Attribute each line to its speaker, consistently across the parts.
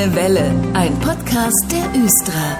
Speaker 1: Grüne Welle, ein Podcast der Östra.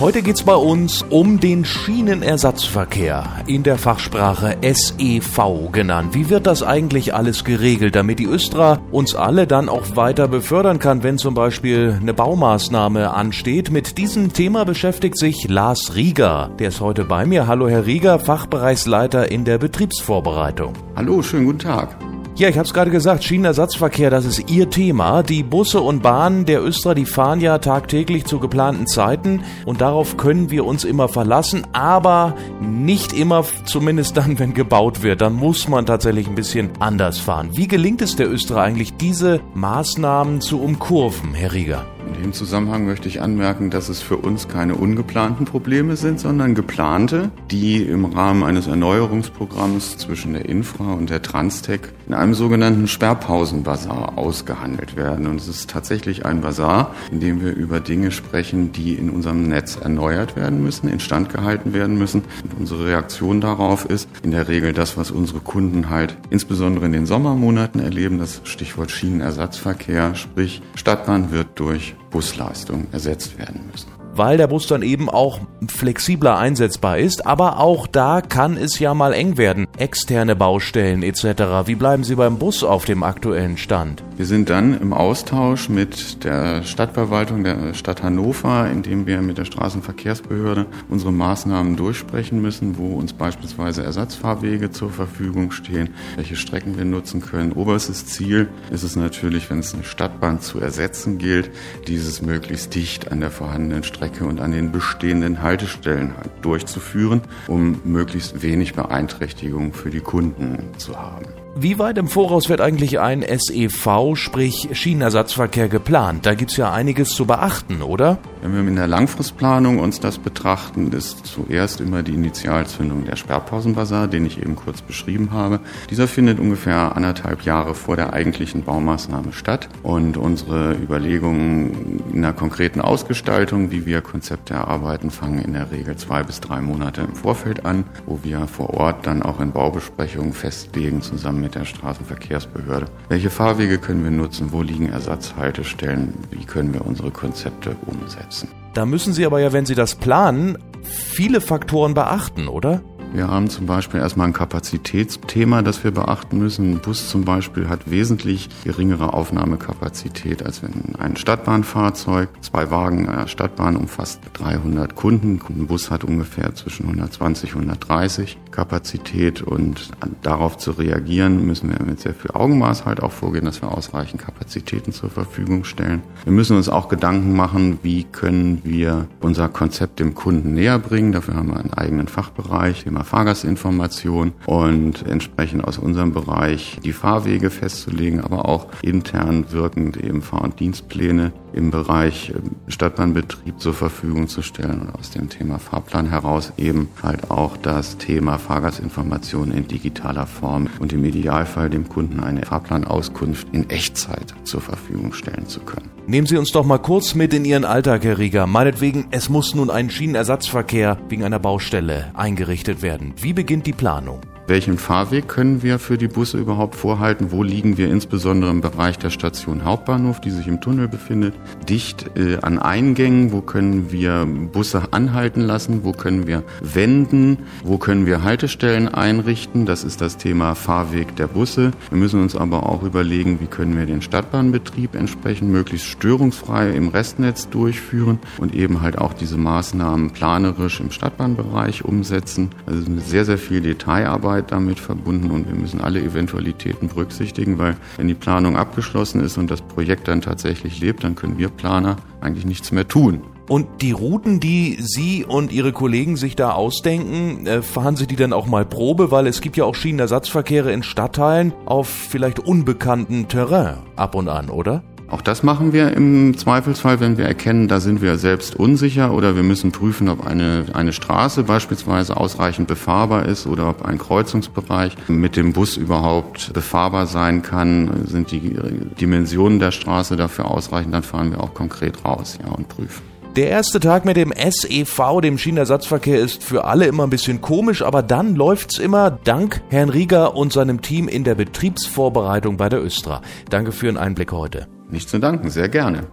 Speaker 2: Heute geht's bei uns um den Schienenersatzverkehr, in der Fachsprache SEV genannt. Wie wird das eigentlich alles geregelt, damit die Östra uns alle dann auch weiter befördern kann, wenn zum Beispiel eine Baumaßnahme ansteht? Mit diesem Thema beschäftigt sich Lars Rieger. Der ist heute bei mir. Hallo Herr Rieger, Fachbereichsleiter in der Betriebsvorbereitung.
Speaker 3: Hallo, schönen guten Tag.
Speaker 2: Ja, ich habe es gerade gesagt, Schienenersatzverkehr, das ist Ihr Thema. Die Busse und Bahnen der Östra, die fahren ja tagtäglich zu geplanten Zeiten und darauf können wir uns immer verlassen, aber nicht immer, zumindest dann, wenn gebaut wird. Dann muss man tatsächlich ein bisschen anders fahren. Wie gelingt es der Östra eigentlich, diese Maßnahmen zu umkurven, Herr Rieger?
Speaker 3: Dem Zusammenhang möchte ich anmerken, dass es für uns keine ungeplanten Probleme sind, sondern geplante, die im Rahmen eines Erneuerungsprogramms zwischen der Infra und der Transtech in einem sogenannten Sperrpausenbasar ausgehandelt werden. Und es ist tatsächlich ein Basar, in dem wir über Dinge sprechen, die in unserem Netz erneuert werden müssen, instand gehalten werden müssen. Und unsere Reaktion darauf ist in der Regel das, was unsere Kunden halt insbesondere in den Sommermonaten erleben, das Stichwort Schienenersatzverkehr, sprich Stadtbahn wird durch Busleistungen ersetzt werden müssen
Speaker 2: weil der Bus dann eben auch flexibler einsetzbar ist. Aber auch da kann es ja mal eng werden. Externe Baustellen etc. Wie bleiben Sie beim Bus auf dem aktuellen Stand?
Speaker 3: Wir sind dann im Austausch mit der Stadtverwaltung der Stadt Hannover, indem wir mit der Straßenverkehrsbehörde unsere Maßnahmen durchsprechen müssen, wo uns beispielsweise Ersatzfahrwege zur Verfügung stehen, welche Strecken wir nutzen können. Oberstes Ziel ist es natürlich, wenn es eine Stadtbahn zu ersetzen gilt, dieses möglichst dicht an der vorhandenen Strecke Strecke und an den bestehenden Haltestellen durchzuführen, um möglichst wenig Beeinträchtigung für die Kunden zu haben.
Speaker 2: Wie weit im Voraus wird eigentlich ein SEV, sprich Schienenersatzverkehr, geplant? Da gibt's ja einiges zu beachten, oder?
Speaker 3: Wenn wir in der Langfristplanung uns das betrachten, ist zuerst immer die Initialzündung der Sperrpausenbasar, den ich eben kurz beschrieben habe. Dieser findet ungefähr anderthalb Jahre vor der eigentlichen Baumaßnahme statt. Und unsere Überlegungen in der konkreten Ausgestaltung, wie wir Konzepte erarbeiten, fangen in der Regel zwei bis drei Monate im Vorfeld an, wo wir vor Ort dann auch in Baubesprechungen festlegen, zusammen mit der Straßenverkehrsbehörde. Welche Fahrwege können wir nutzen? Wo liegen Ersatzhaltestellen? Wie können wir unsere Konzepte umsetzen?
Speaker 2: Da müssen Sie aber ja, wenn Sie das planen, viele Faktoren beachten, oder?
Speaker 3: Wir haben zum Beispiel erstmal ein Kapazitätsthema, das wir beachten müssen. Ein Bus zum Beispiel hat wesentlich geringere Aufnahmekapazität als wenn ein Stadtbahnfahrzeug. Zwei Wagen einer Stadtbahn umfasst 300 Kunden. Ein Bus hat ungefähr zwischen 120 und 130 Kapazität und darauf zu reagieren, müssen wir mit sehr viel Augenmaß halt auch vorgehen, dass wir ausreichend Kapazitäten zur Verfügung stellen. Wir müssen uns auch Gedanken machen, wie können wir unser Konzept dem Kunden näher bringen. Dafür haben wir einen eigenen Fachbereich, Thema Fahrgastinformation und entsprechend aus unserem Bereich die Fahrwege festzulegen, aber auch intern wirkend eben Fahr- und Dienstpläne im Bereich ähm, Stadtbahnbetrieb zur Verfügung zu stellen und aus dem Thema Fahrplan heraus eben halt auch das Thema Fahrgastinformation in digitaler Form und im Idealfall dem Kunden eine Fahrplanauskunft in Echtzeit zur Verfügung stellen zu können.
Speaker 2: Nehmen Sie uns doch mal kurz mit in Ihren Alltag, Herr Rieger. Meinetwegen, es muss nun ein Schienenersatzverkehr wegen einer Baustelle eingerichtet werden. Wie beginnt die Planung?
Speaker 3: Welchen Fahrweg können wir für die Busse überhaupt vorhalten? Wo liegen wir insbesondere im Bereich der Station Hauptbahnhof, die sich im Tunnel befindet? Dicht äh, an Eingängen, wo können wir Busse anhalten lassen? Wo können wir wenden? Wo können wir Haltestellen einrichten? Das ist das Thema Fahrweg der Busse. Wir müssen uns aber auch überlegen, wie können wir den Stadtbahnbetrieb entsprechend möglichst störungsfrei im Restnetz durchführen und eben halt auch diese Maßnahmen planerisch im Stadtbahnbereich umsetzen. Also sehr, sehr viel Detailarbeit Arbeit damit verbunden und wir müssen alle Eventualitäten berücksichtigen, weil wenn die Planung abgeschlossen ist und das Projekt dann tatsächlich lebt, dann können wir Planer eigentlich nichts mehr tun.
Speaker 2: Und die Routen, die Sie und Ihre Kollegen sich da ausdenken, äh, fahren Sie die dann auch mal Probe, weil es gibt ja auch Schienenersatzverkehre in Stadtteilen auf vielleicht unbekannten Terrain ab und an, oder?
Speaker 3: Auch das machen wir im Zweifelsfall, wenn wir erkennen, da sind wir selbst unsicher oder wir müssen prüfen, ob eine, eine Straße beispielsweise ausreichend befahrbar ist oder ob ein Kreuzungsbereich mit dem Bus überhaupt befahrbar sein kann. Sind die Dimensionen der Straße dafür ausreichend, dann fahren wir auch konkret raus ja, und prüfen.
Speaker 2: Der erste Tag mit dem SEV, dem Schienenersatzverkehr, ist für alle immer ein bisschen komisch, aber dann läuft's immer dank Herrn Rieger und seinem Team in der Betriebsvorbereitung bei der Östra. Danke für den Einblick heute.
Speaker 3: Nicht zu danken, sehr gerne.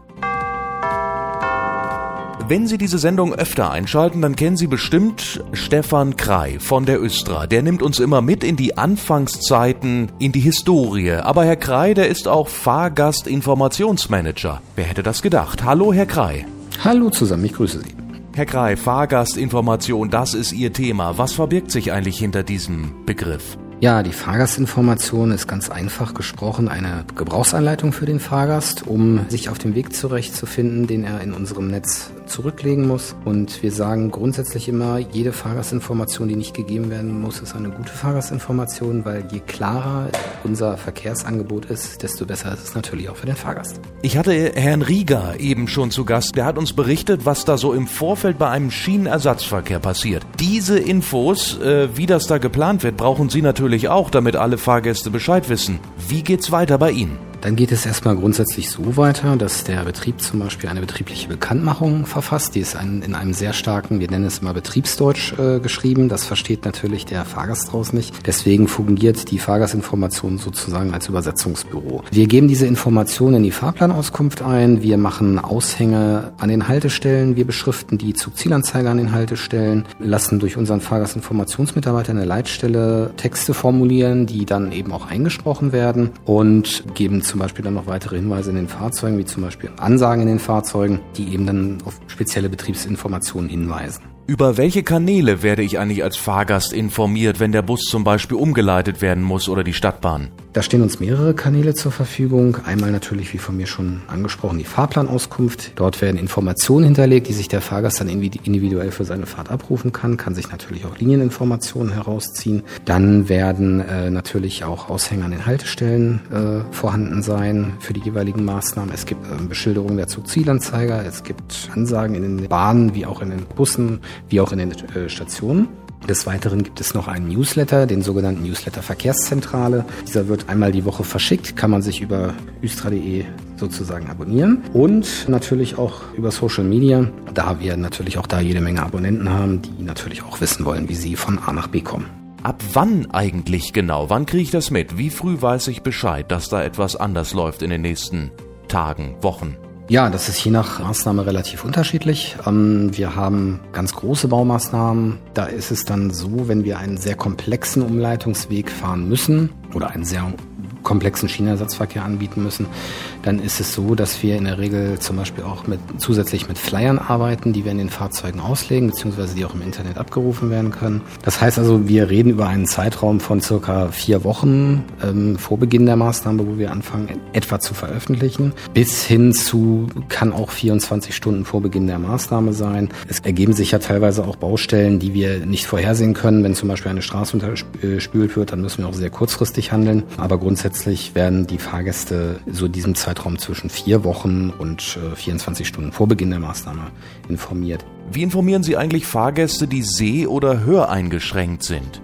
Speaker 2: Wenn Sie diese Sendung öfter einschalten, dann kennen Sie bestimmt Stefan Krei von der Östra. Der nimmt uns immer mit in die Anfangszeiten, in die Historie. Aber Herr Krei, der ist auch Fahrgastinformationsmanager. Wer hätte das gedacht? Hallo, Herr Krei.
Speaker 4: Hallo zusammen, ich grüße Sie.
Speaker 2: Herr Krei, Fahrgastinformation, das ist Ihr Thema. Was verbirgt sich eigentlich hinter diesem Begriff?
Speaker 4: Ja, die Fahrgastinformation ist ganz einfach gesprochen eine Gebrauchsanleitung für den Fahrgast, um sich auf dem Weg zurechtzufinden, den er in unserem Netz zurücklegen muss. Und wir sagen grundsätzlich immer, jede Fahrgastinformation, die nicht gegeben werden muss, ist eine gute Fahrgastinformation, weil je klarer unser Verkehrsangebot ist, desto besser ist es natürlich auch für den Fahrgast.
Speaker 2: Ich hatte Herrn Rieger eben schon zu Gast. Der hat uns berichtet, was da so im Vorfeld bei einem Schienenersatzverkehr passiert. Diese Infos, äh, wie das da geplant wird, brauchen Sie natürlich auch, damit alle Fahrgäste Bescheid wissen. Wie geht's weiter bei Ihnen?
Speaker 4: Dann geht es erstmal grundsätzlich so weiter, dass der Betrieb zum Beispiel eine betriebliche Bekanntmachung verfasst. Die ist ein, in einem sehr starken, wir nennen es immer Betriebsdeutsch äh, geschrieben. Das versteht natürlich der Fahrgast draus nicht. Deswegen fungiert die Fahrgastinformation sozusagen als Übersetzungsbüro. Wir geben diese Informationen in die Fahrplanauskunft ein. Wir machen Aushänge an den Haltestellen. Wir beschriften die Zugzielanzeige an den Haltestellen, lassen durch unseren Fahrgastinformationsmitarbeiter eine Leitstelle Texte formulieren, die dann eben auch eingesprochen werden und geben zum Beispiel dann noch weitere Hinweise in den Fahrzeugen, wie zum Beispiel Ansagen in den Fahrzeugen, die eben dann auf spezielle Betriebsinformationen hinweisen.
Speaker 2: Über welche Kanäle werde ich eigentlich als Fahrgast informiert, wenn der Bus zum Beispiel umgeleitet werden muss oder die Stadtbahn?
Speaker 4: Da stehen uns mehrere Kanäle zur Verfügung. Einmal natürlich, wie von mir schon angesprochen, die Fahrplanauskunft. Dort werden Informationen hinterlegt, die sich der Fahrgast dann individuell für seine Fahrt abrufen kann, kann sich natürlich auch Linieninformationen herausziehen. Dann werden äh, natürlich auch Aushänge an den Haltestellen äh, vorhanden sein für die jeweiligen Maßnahmen. Es gibt äh, Beschilderungen der Zugzielanzeiger, es gibt Ansagen in den Bahnen wie auch in den Bussen, wie auch in den äh, Stationen. Des Weiteren gibt es noch einen Newsletter, den sogenannten Newsletter Verkehrszentrale. Dieser wird einmal die Woche verschickt, kann man sich über üstra.de sozusagen abonnieren und natürlich auch über Social Media, da wir natürlich auch da jede Menge Abonnenten haben, die natürlich auch wissen wollen, wie sie von A nach B kommen.
Speaker 2: Ab wann eigentlich genau? Wann kriege ich das mit? Wie früh weiß ich Bescheid, dass da etwas anders läuft in den nächsten Tagen, Wochen?
Speaker 4: Ja, das ist je nach Maßnahme relativ unterschiedlich. Ähm, wir haben ganz große Baumaßnahmen. Da ist es dann so, wenn wir einen sehr komplexen Umleitungsweg fahren müssen oder einen sehr komplexen Schienenersatzverkehr anbieten müssen, dann ist es so, dass wir in der Regel zum Beispiel auch mit, zusätzlich mit Flyern arbeiten, die wir in den Fahrzeugen auslegen, beziehungsweise die auch im Internet abgerufen werden können. Das heißt also, wir reden über einen Zeitraum von circa vier Wochen ähm, vor Beginn der Maßnahme, wo wir anfangen, etwa zu veröffentlichen, bis hin zu, kann auch 24 Stunden vor Beginn der Maßnahme sein. Es ergeben sich ja teilweise auch Baustellen, die wir nicht vorhersehen können. Wenn zum Beispiel eine Straße unterspült wird, dann müssen wir auch sehr kurzfristig handeln. Aber grundsätzlich werden die Fahrgäste so diesem Zeitraum Zeitraum zwischen vier Wochen und 24 äh, Stunden vor Beginn der Maßnahme informiert.
Speaker 2: Wie informieren Sie eigentlich Fahrgäste, die seh- oder höreingeschränkt sind?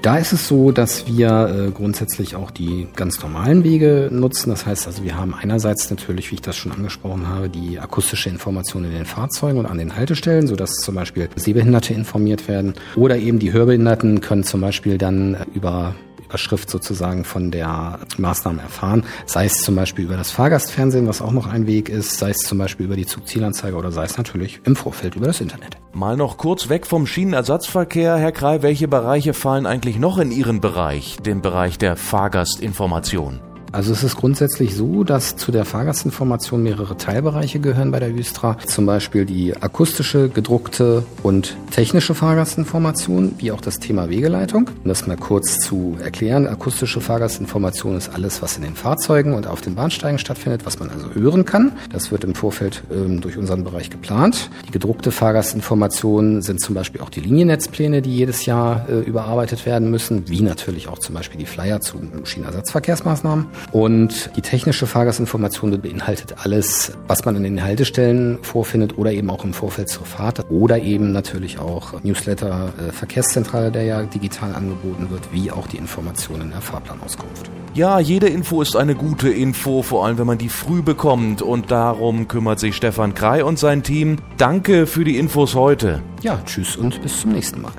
Speaker 4: Da ist es so, dass wir äh, grundsätzlich auch die ganz normalen Wege nutzen. Das heißt also, wir haben einerseits natürlich, wie ich das schon angesprochen habe, die akustische Information in den Fahrzeugen und an den Haltestellen, sodass zum Beispiel Sehbehinderte informiert werden. Oder eben die Hörbehinderten können zum Beispiel dann über Überschrift sozusagen von der Maßnahme erfahren. Sei es zum Beispiel über das Fahrgastfernsehen, was auch noch ein Weg ist, sei es zum Beispiel über die Zugzielanzeige oder sei es natürlich im Vorfeld über das Internet.
Speaker 2: Mal noch kurz weg vom Schienenersatzverkehr, Herr Krei, welche Bereiche fallen eigentlich noch in Ihren Bereich, den Bereich der Fahrgastinformation?
Speaker 4: Also es ist grundsätzlich so, dass zu der Fahrgastinformation mehrere Teilbereiche gehören bei der Östra. Zum Beispiel die akustische, gedruckte und technische Fahrgastinformation, wie auch das Thema Wegeleitung. Um das mal kurz zu erklären, akustische Fahrgastinformation ist alles, was in den Fahrzeugen und auf den Bahnsteigen stattfindet, was man also hören kann. Das wird im Vorfeld ähm, durch unseren Bereich geplant. Die gedruckte Fahrgastinformation sind zum Beispiel auch die Liniennetzpläne, die jedes Jahr äh, überarbeitet werden müssen, wie natürlich auch zum Beispiel die Flyer zu Schienenersatzverkehrsmaßnahmen. Und die technische Fahrgastinformation beinhaltet alles, was man in den Haltestellen vorfindet oder eben auch im Vorfeld zur Fahrt oder eben natürlich auch Newsletter, äh, Verkehrszentrale, der ja digital angeboten wird, wie auch die Informationen in der Fahrplanauskunft.
Speaker 2: Ja, jede Info ist eine gute Info, vor allem wenn man die früh bekommt. Und darum kümmert sich Stefan Krei und sein Team. Danke für die Infos heute.
Speaker 4: Ja, tschüss und bis zum nächsten Mal.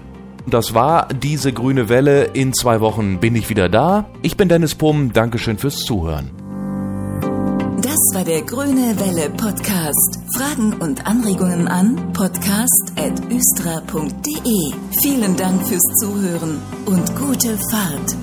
Speaker 2: Das war diese grüne Welle. In zwei Wochen bin ich wieder da. Ich bin Dennis Pumm. Dankeschön fürs Zuhören.
Speaker 1: Das war der Grüne Welle Podcast. Fragen und Anregungen an podcast.östra.de. Vielen Dank fürs Zuhören und gute Fahrt.